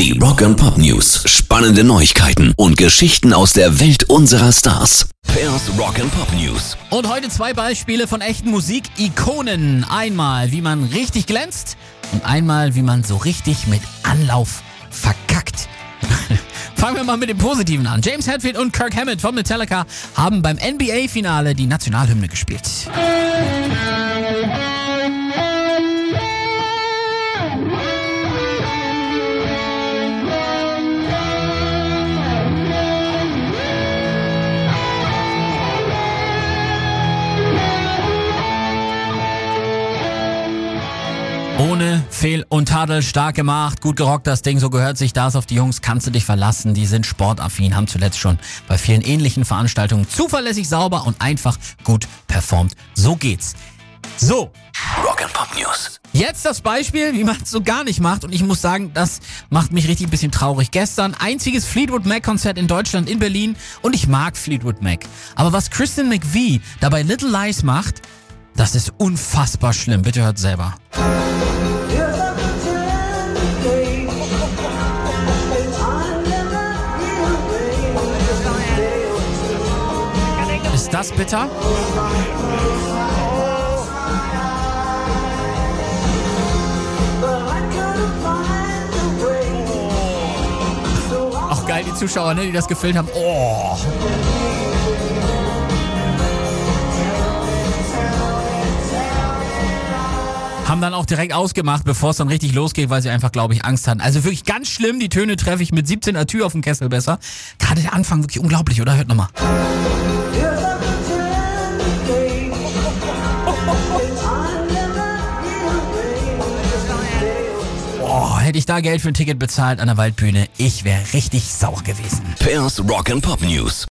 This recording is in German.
Die Rock and Pop News. Spannende Neuigkeiten und Geschichten aus der Welt unserer Stars. Pairs Rock and Pop News. Und heute zwei Beispiele von echten Musikikonen. Einmal, wie man richtig glänzt und einmal, wie man so richtig mit Anlauf verkackt. Fangen wir mal mit dem Positiven an. James Hetfield und Kirk Hammett von Metallica haben beim NBA-Finale die Nationalhymne gespielt. Ohne Fehl und Tadel, stark gemacht, gut gerockt das Ding, so gehört sich das auf die Jungs, kannst du dich verlassen, die sind sportaffin, haben zuletzt schon bei vielen ähnlichen Veranstaltungen zuverlässig sauber und einfach gut performt. So geht's. So, Rock and Pop News. Jetzt das Beispiel, wie man es so gar nicht macht. Und ich muss sagen, das macht mich richtig ein bisschen traurig. Gestern einziges Fleetwood Mac-Konzert in Deutschland, in Berlin. Und ich mag Fleetwood Mac. Aber was Kristen McVie dabei Little Lies macht, das ist unfassbar schlimm. Bitte hört selber. Ist das bitter? Auch geil, die Zuschauer, ne, die das gefilmt haben. Oh. Haben dann auch direkt ausgemacht, bevor es dann richtig losgeht, weil sie einfach, glaube ich, Angst hatten. Also wirklich ganz schlimm. Die Töne treffe ich mit 17 Atü auf dem Kessel besser. Gerade der Anfang wirklich unglaublich, oder? Hört nochmal. Oh, hätte ich da Geld für ein Ticket bezahlt an der Waldbühne, ich wäre richtig sauer gewesen. Pairs Rock and Pop News.